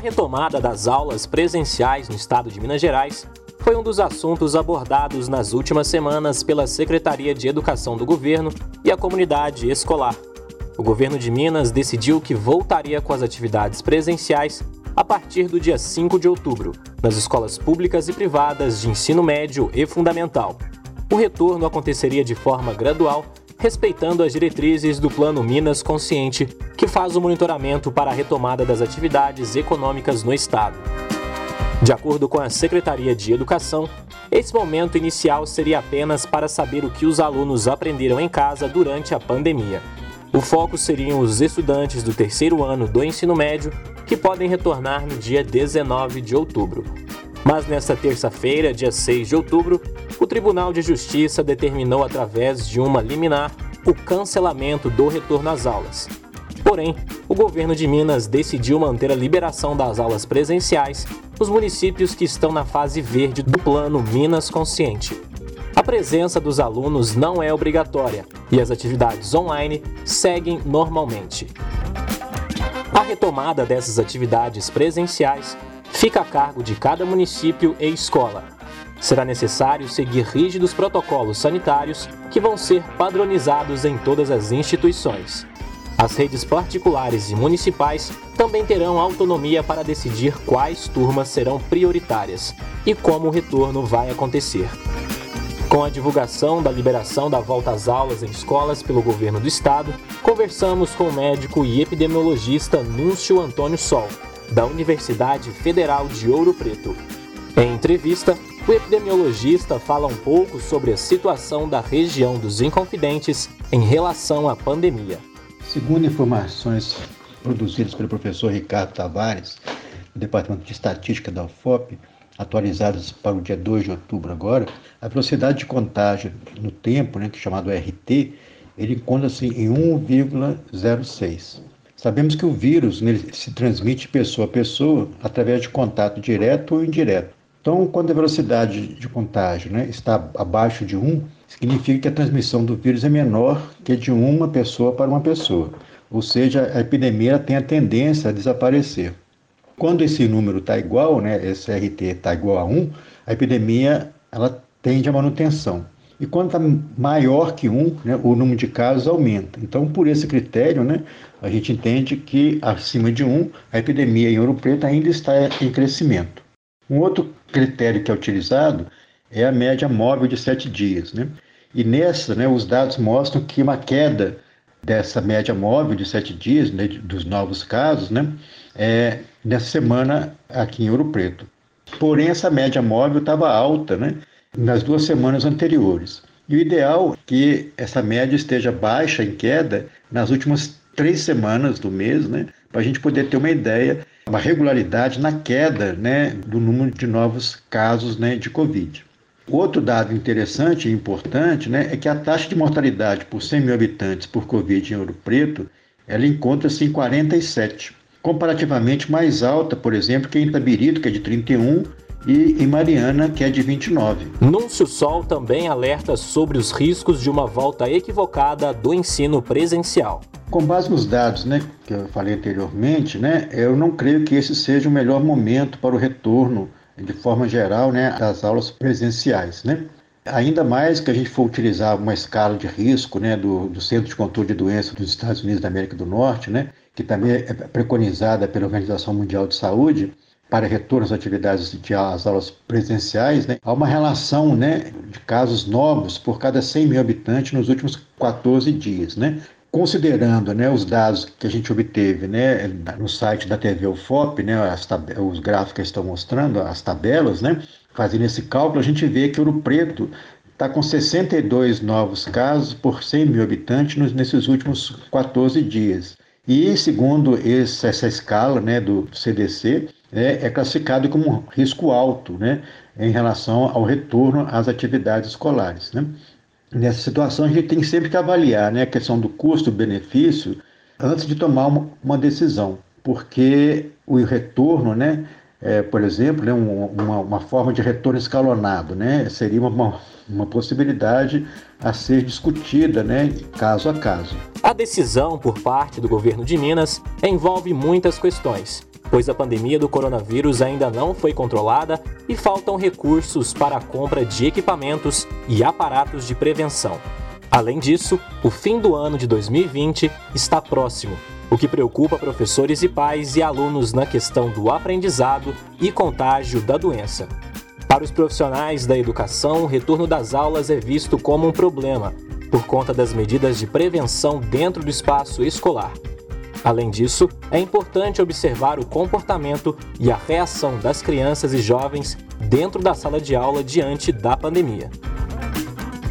retomada das aulas presenciais no estado de Minas Gerais foi um dos assuntos abordados nas últimas semanas pela Secretaria de Educação do Governo e a comunidade escolar. O governo de Minas decidiu que voltaria com as atividades presenciais a partir do dia 5 de outubro, nas escolas públicas e privadas de ensino médio e fundamental. O retorno aconteceria de forma gradual, respeitando as diretrizes do Plano Minas Consciente, que faz o monitoramento para a retomada das atividades econômicas no estado. De acordo com a Secretaria de Educação, esse momento inicial seria apenas para saber o que os alunos aprenderam em casa durante a pandemia. O foco seriam os estudantes do terceiro ano do ensino médio, que podem retornar no dia 19 de outubro. Mas nesta terça-feira, dia 6 de outubro, o Tribunal de Justiça determinou, através de uma liminar, o cancelamento do retorno às aulas. Porém, o governo de Minas decidiu manter a liberação das aulas presenciais nos municípios que estão na fase verde do Plano Minas Consciente. A presença dos alunos não é obrigatória e as atividades online seguem normalmente. A retomada dessas atividades presenciais fica a cargo de cada município e escola. Será necessário seguir rígidos protocolos sanitários que vão ser padronizados em todas as instituições. As redes particulares e municipais também terão autonomia para decidir quais turmas serão prioritárias e como o retorno vai acontecer. Com a divulgação da liberação da volta às aulas em escolas pelo governo do estado, conversamos com o médico e epidemiologista Núncio Antônio Sol, da Universidade Federal de Ouro Preto. Em entrevista, o epidemiologista fala um pouco sobre a situação da região dos Inconfidentes em relação à pandemia. Segundo informações produzidas pelo professor Ricardo Tavares, do Departamento de Estatística da UFOP, atualizadas para o dia 2 de outubro agora, a velocidade de contágio no tempo, né, que é chamado RT, ele encontra-se em 1,06. Sabemos que o vírus nele se transmite pessoa a pessoa através de contato direto ou indireto. Então, quando a velocidade de contágio né, está abaixo de 1, significa que a transmissão do vírus é menor que de uma pessoa para uma pessoa, ou seja, a epidemia tem a tendência a desaparecer. Quando esse número está igual, né, esse RT está igual a 1, a epidemia ela tende à manutenção. E quando está maior que 1, né, o número de casos aumenta. Então, por esse critério, né, a gente entende que acima de 1, a epidemia em Ouro Preto ainda está em crescimento. Um outro critério que é utilizado é a média móvel de sete dias. Né? E nessa, né, os dados mostram que uma queda dessa média móvel de sete dias, né, dos novos casos, né, é, nessa semana aqui em Ouro Preto. Porém, essa média móvel estava alta né, nas duas semanas anteriores. E o ideal é que essa média esteja baixa em queda nas últimas três semanas do mês, né, para a gente poder ter uma ideia, uma regularidade na queda né, do número de novos casos né, de Covid. Outro dado interessante e importante né, é que a taxa de mortalidade por 100 mil habitantes por Covid em Ouro Preto ela encontra-se em 47, comparativamente mais alta, por exemplo, que em Itabirito, que é de 31, e em Mariana, que é de 29. Núncio Sol também alerta sobre os riscos de uma volta equivocada do ensino presencial. Com base nos dados né, que eu falei anteriormente, né, eu não creio que esse seja o melhor momento para o retorno de forma geral, né, das aulas presenciais, né? Ainda mais que a gente for utilizar uma escala de risco, né, do, do Centro de Controle de Doenças dos Estados Unidos da América do Norte, né, que também é preconizada pela Organização Mundial de Saúde para retorno às atividades de às aulas presenciais, né, há uma relação, né, de casos novos por cada 100 mil habitantes nos últimos 14 dias, né? Considerando né, os dados que a gente obteve né, no site da TV UFOP, né, os gráficos estão mostrando, as tabelas, né, fazendo esse cálculo, a gente vê que Ouro Preto está com 62 novos casos por 100 mil habitantes nesses últimos 14 dias. E, segundo esse, essa escala né, do CDC, é, é classificado como risco alto né, em relação ao retorno às atividades escolares. Né? Nessa situação, a gente tem sempre que avaliar né, a questão do custo-benefício antes de tomar uma, uma, decisão, porque o retorno, né, é, por exemplo, né, uma, uma, forma de retorno escalonado, né, seria uma, uma possibilidade a ser discutida né, caso a caso. A decisão por parte do governo de Minas envolve muitas questões pois a pandemia do coronavírus ainda não foi controlada e faltam recursos para a compra de equipamentos e aparatos de prevenção. Além disso, o fim do ano de 2020 está próximo, o que preocupa professores e pais e alunos na questão do aprendizado e contágio da doença. Para os profissionais da educação, o retorno das aulas é visto como um problema, por conta das medidas de prevenção dentro do espaço escolar. Além disso, é importante observar o comportamento e a reação das crianças e jovens dentro da sala de aula diante da pandemia.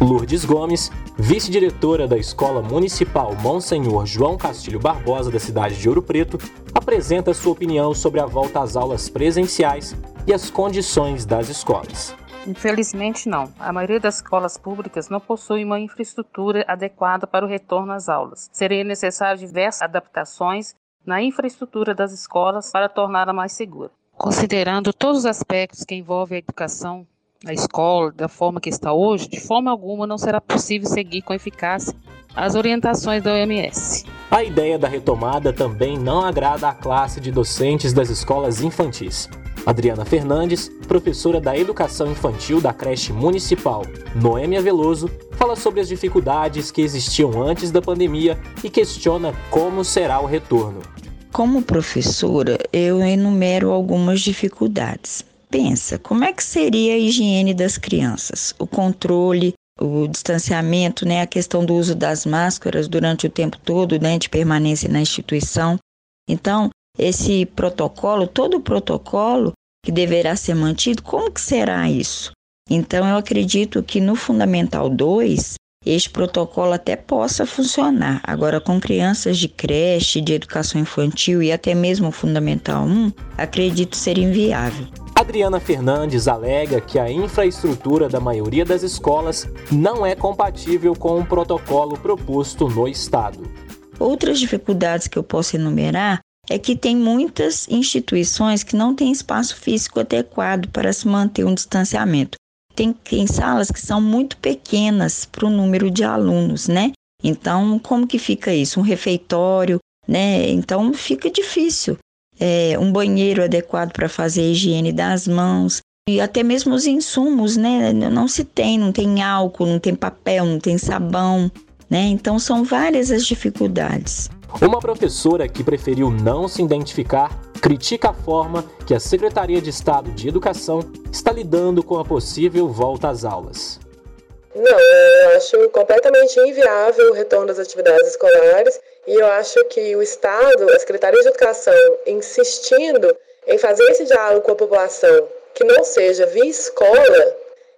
Lourdes Gomes, vice-diretora da Escola Municipal Monsenhor João Castilho Barbosa da cidade de Ouro Preto, apresenta sua opinião sobre a volta às aulas presenciais e as condições das escolas. Infelizmente, não. A maioria das escolas públicas não possui uma infraestrutura adequada para o retorno às aulas. Seria necessário diversas adaptações na infraestrutura das escolas para torná-la mais segura. Considerando todos os aspectos que envolvem a educação na escola, da forma que está hoje, de forma alguma não será possível seguir com eficácia as orientações da OMS. A ideia da retomada também não agrada à classe de docentes das escolas infantis. Adriana Fernandes, professora da Educação Infantil da creche municipal Noêmia Veloso, fala sobre as dificuldades que existiam antes da pandemia e questiona como será o retorno. Como professora, eu enumero algumas dificuldades. Pensa, como é que seria a higiene das crianças? O controle, o distanciamento, né, a questão do uso das máscaras durante o tempo todo, né, de permanência na instituição. Então, esse protocolo, todo o protocolo que deverá ser mantido, como que será isso? Então, eu acredito que no Fundamental 2, este protocolo até possa funcionar. Agora, com crianças de creche, de educação infantil e até mesmo Fundamental 1, acredito ser inviável. Adriana Fernandes alega que a infraestrutura da maioria das escolas não é compatível com o protocolo proposto no Estado. Outras dificuldades que eu posso enumerar é que tem muitas instituições que não têm espaço físico adequado para se manter um distanciamento. Tem, tem salas que são muito pequenas para o número de alunos, né? Então, como que fica isso? Um refeitório, né? Então, fica difícil. É, um banheiro adequado para fazer a higiene das mãos e até mesmo os insumos, né? Não se tem, não tem álcool, não tem papel, não tem sabão, né? Então, são várias as dificuldades. Uma professora que preferiu não se identificar critica a forma que a Secretaria de Estado de Educação está lidando com a possível volta às aulas. Não, eu acho completamente inviável o retorno das atividades escolares e eu acho que o Estado, a Secretaria de Educação, insistindo em fazer esse diálogo com a população que não seja via escola,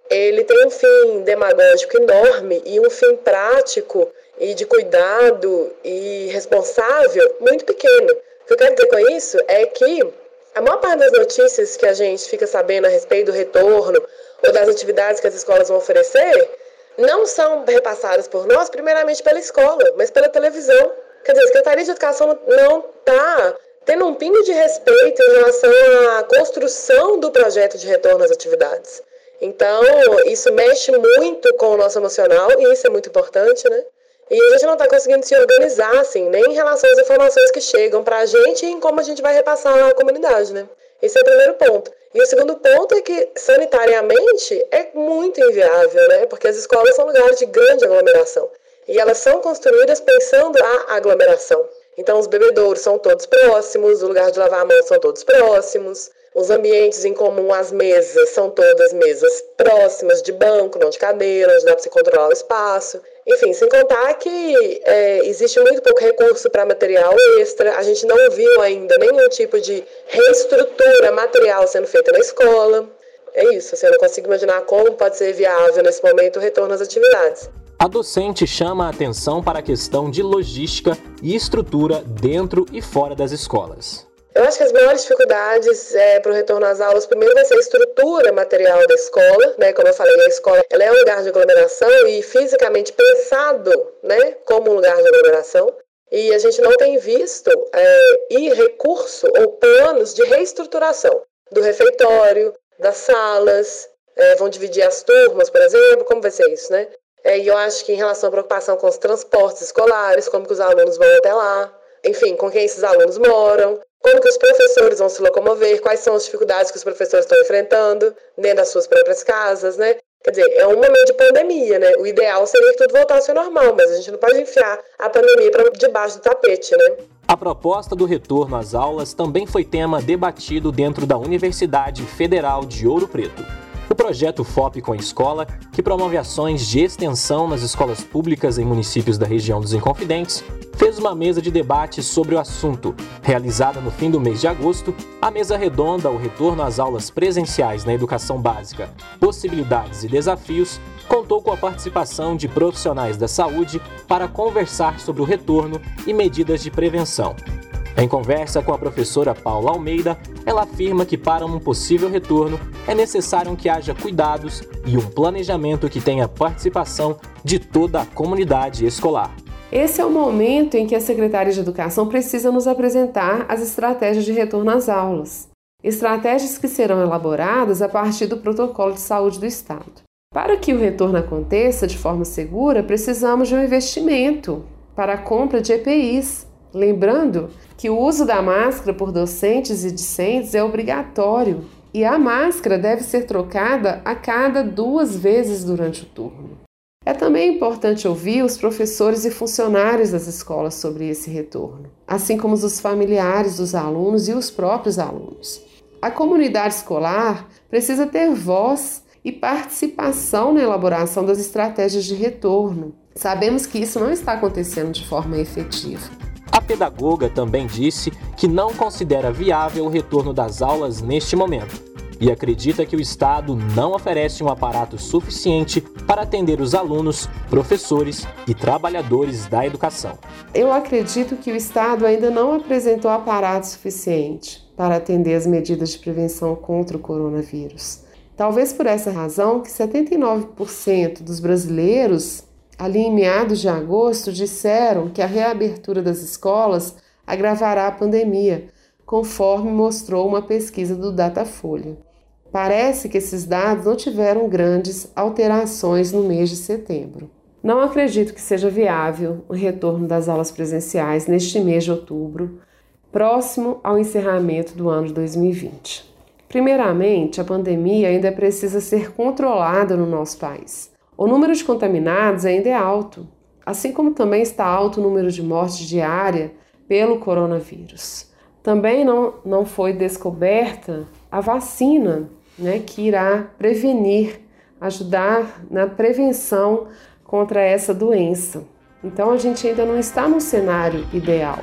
ele tem um fim demagógico enorme e um fim prático e de cuidado e responsável muito pequeno. O que eu quero dizer com isso é que a maior parte das notícias que a gente fica sabendo a respeito do retorno ou das atividades que as escolas vão oferecer não são repassadas por nós, primeiramente pela escola, mas pela televisão. Quer dizer, a Secretaria de Educação não está tendo um pingo de respeito em relação à construção do projeto de retorno às atividades. Então, isso mexe muito com o nosso emocional e isso é muito importante, né? E a gente não está conseguindo se organizar, assim, nem em relação às informações que chegam para a gente e em como a gente vai repassar à comunidade, né? Esse é o primeiro ponto. E o segundo ponto é que, sanitariamente, é muito inviável, né? Porque as escolas são lugares de grande aglomeração. E elas são construídas pensando a aglomeração. Então, os bebedouros são todos próximos, o lugar de lavar a mão são todos próximos, os ambientes em comum, as mesas, são todas mesas próximas de banco, não de cadeira, onde dá para se controlar o espaço. Enfim, sem contar que é, existe muito pouco recurso para material extra, a gente não viu ainda nenhum tipo de reestrutura material sendo feita na escola. É isso, assim, eu não consigo imaginar como pode ser viável nesse momento o retorno às atividades. A docente chama a atenção para a questão de logística e estrutura dentro e fora das escolas. Eu acho que as maiores dificuldades é, para o retorno às aulas, primeiro vai ser a estrutura material da escola, né? Como eu falei, a escola ela é um lugar de aglomeração e fisicamente pensado, né, como um lugar de aglomeração. E a gente não tem visto é, e recurso ou planos de reestruturação do refeitório, das salas, é, vão dividir as turmas, por exemplo, como vai ser isso, né? É, e eu acho que em relação à preocupação com os transportes escolares, como que os alunos vão até lá, enfim, com quem esses alunos moram, que os professores vão se locomover, quais são as dificuldades que os professores estão enfrentando dentro das suas próprias casas, né? Quer dizer, é um momento de pandemia, né? O ideal seria que tudo voltasse ao normal, mas a gente não pode enfiar a pandemia para debaixo do tapete, né? A proposta do retorno às aulas também foi tema debatido dentro da Universidade Federal de Ouro Preto. Projeto FOP com a Escola, que promove ações de extensão nas escolas públicas em municípios da região dos Inconfidentes, fez uma mesa de debate sobre o assunto. Realizada no fim do mês de agosto, a mesa redonda O Retorno às Aulas Presenciais na Educação Básica, Possibilidades e Desafios, contou com a participação de profissionais da saúde para conversar sobre o retorno e medidas de prevenção. Em conversa com a professora Paula Almeida, ela afirma que para um possível retorno é necessário que haja cuidados e um planejamento que tenha participação de toda a comunidade escolar. Esse é o momento em que a Secretaria de Educação precisa nos apresentar as estratégias de retorno às aulas. Estratégias que serão elaboradas a partir do protocolo de saúde do Estado. Para que o retorno aconteça de forma segura, precisamos de um investimento para a compra de EPIs. Lembrando que o uso da máscara por docentes e discentes é obrigatório e a máscara deve ser trocada a cada duas vezes durante o turno. É também importante ouvir os professores e funcionários das escolas sobre esse retorno, assim como os familiares dos alunos e os próprios alunos. A comunidade escolar precisa ter voz e participação na elaboração das estratégias de retorno. Sabemos que isso não está acontecendo de forma efetiva. Pedagoga também disse que não considera viável o retorno das aulas neste momento e acredita que o Estado não oferece um aparato suficiente para atender os alunos, professores e trabalhadores da educação. Eu acredito que o Estado ainda não apresentou aparato suficiente para atender as medidas de prevenção contra o coronavírus. Talvez por essa razão que 79% dos brasileiros ali em meados de agosto, disseram que a reabertura das escolas agravará a pandemia, conforme mostrou uma pesquisa do Datafolha. Parece que esses dados não tiveram grandes alterações no mês de setembro. Não acredito que seja viável o retorno das aulas presenciais neste mês de outubro, próximo ao encerramento do ano de 2020. Primeiramente, a pandemia ainda precisa ser controlada no nosso país. O número de contaminados ainda é alto, assim como também está alto o número de mortes diária pelo coronavírus. Também não, não foi descoberta a vacina né, que irá prevenir, ajudar na prevenção contra essa doença. Então a gente ainda não está no cenário ideal.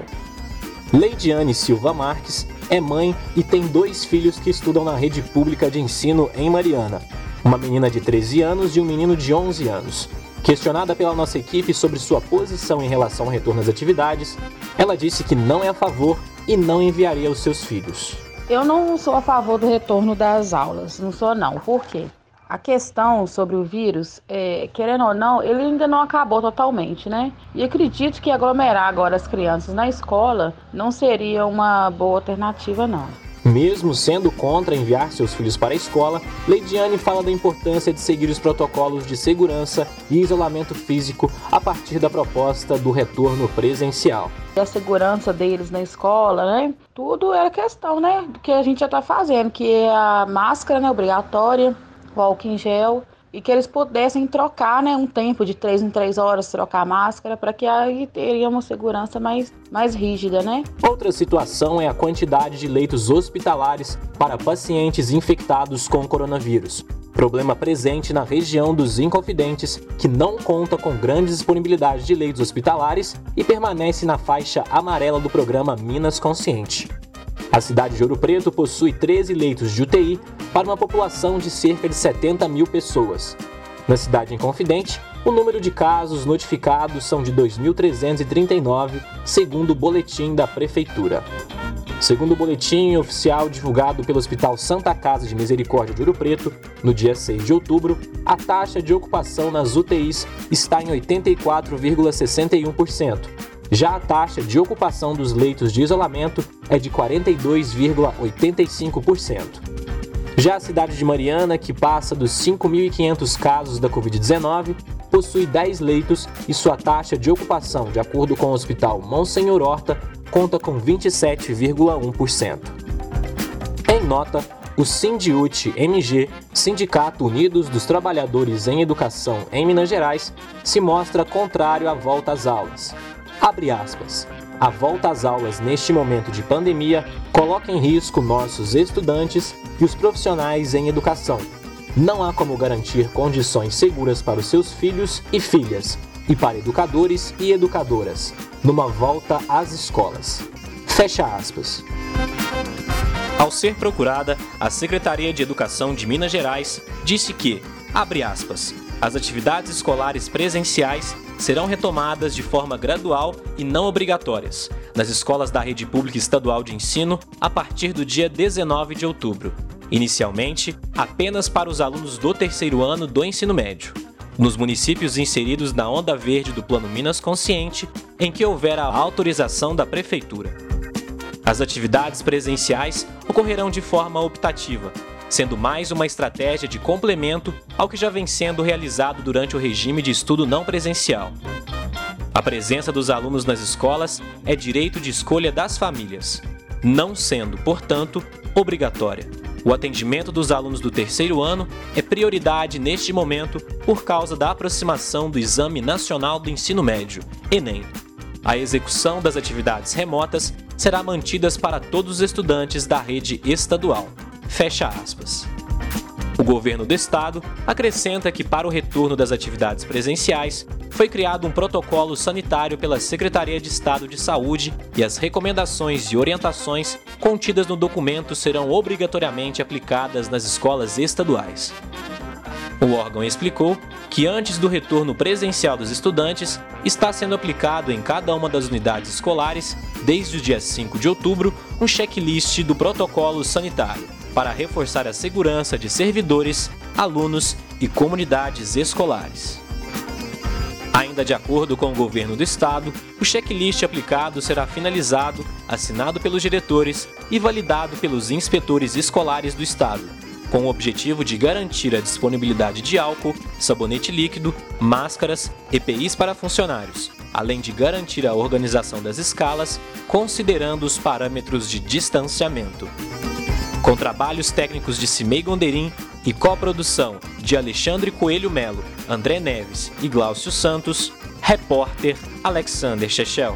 Leidiane Silva Marques é mãe e tem dois filhos que estudam na rede pública de ensino em Mariana uma menina de 13 anos e um menino de 11 anos. Questionada pela nossa equipe sobre sua posição em relação ao retorno às atividades, ela disse que não é a favor e não enviaria os seus filhos. Eu não sou a favor do retorno das aulas, não sou não. Por quê? A questão sobre o vírus, é, querendo ou não, ele ainda não acabou totalmente, né? E acredito que aglomerar agora as crianças na escola não seria uma boa alternativa, não. Mesmo sendo contra enviar seus filhos para a escola, Leidiane fala da importância de seguir os protocolos de segurança e isolamento físico a partir da proposta do retorno presencial. A segurança deles na escola, né? Tudo é questão, né? Do que a gente já está fazendo, que é a máscara, né? Obrigatória, o álcool em gel e que eles pudessem trocar né, um tempo de três em três horas, trocar a máscara, para que aí teria uma segurança mais, mais rígida, né? Outra situação é a quantidade de leitos hospitalares para pacientes infectados com coronavírus. Problema presente na região dos Inconfidentes, que não conta com grande disponibilidade de leitos hospitalares e permanece na faixa amarela do programa Minas Consciente. A cidade de Ouro Preto possui 13 leitos de UTI para uma população de cerca de 70 mil pessoas. Na cidade Inconfidente, o número de casos notificados são de 2.339, segundo o boletim da Prefeitura. Segundo o boletim oficial divulgado pelo Hospital Santa Casa de Misericórdia de Ouro Preto, no dia 6 de outubro, a taxa de ocupação nas UTIs está em 84,61%, já a taxa de ocupação dos leitos de isolamento é de 42,85%. Já a cidade de Mariana, que passa dos 5.500 casos da Covid-19, possui 10 leitos e sua taxa de ocupação, de acordo com o Hospital Monsenhor Horta, conta com 27,1%. Em nota, o Sindiut MG, Sindicato Unidos dos Trabalhadores em Educação em Minas Gerais, se mostra contrário à volta às aulas. Abre aspas. A volta às aulas neste momento de pandemia coloca em risco nossos estudantes e os profissionais em educação. Não há como garantir condições seguras para os seus filhos e filhas, e para educadores e educadoras, numa volta às escolas. Fecha aspas. Ao ser procurada, a Secretaria de Educação de Minas Gerais disse que, abre aspas, as atividades escolares presenciais serão retomadas de forma gradual e não obrigatórias nas escolas da rede pública estadual de ensino a partir do dia 19 de outubro, inicialmente apenas para os alunos do terceiro ano do ensino médio. Nos municípios inseridos na onda verde do Plano Minas Consciente, em que houver a autorização da Prefeitura. As atividades presenciais ocorrerão de forma optativa, sendo mais uma estratégia de complemento ao que já vem sendo realizado durante o regime de estudo não presencial. A presença dos alunos nas escolas é direito de escolha das famílias, não sendo, portanto, obrigatória. O atendimento dos alunos do terceiro ano é prioridade neste momento por causa da aproximação do Exame Nacional do Ensino Médio, Enem. A execução das atividades remotas será mantidas para todos os estudantes da rede estadual. Fecha aspas. O governo do estado acrescenta que, para o retorno das atividades presenciais, foi criado um protocolo sanitário pela Secretaria de Estado de Saúde e as recomendações e orientações contidas no documento serão obrigatoriamente aplicadas nas escolas estaduais. O órgão explicou que antes do retorno presencial dos estudantes, está sendo aplicado em cada uma das unidades escolares, desde o dia 5 de outubro, um checklist do protocolo sanitário para reforçar a segurança de servidores, alunos e comunidades escolares. Ainda de acordo com o governo do estado, o checklist aplicado será finalizado, assinado pelos diretores e validado pelos inspetores escolares do estado, com o objetivo de garantir a disponibilidade de álcool, sabonete líquido, máscaras, EPIs para funcionários, além de garantir a organização das escalas, considerando os parâmetros de distanciamento. Com trabalhos técnicos de Cimei Gonderim e coprodução de Alexandre Coelho Melo, André Neves e Glaucio Santos, repórter Alexander Chechel.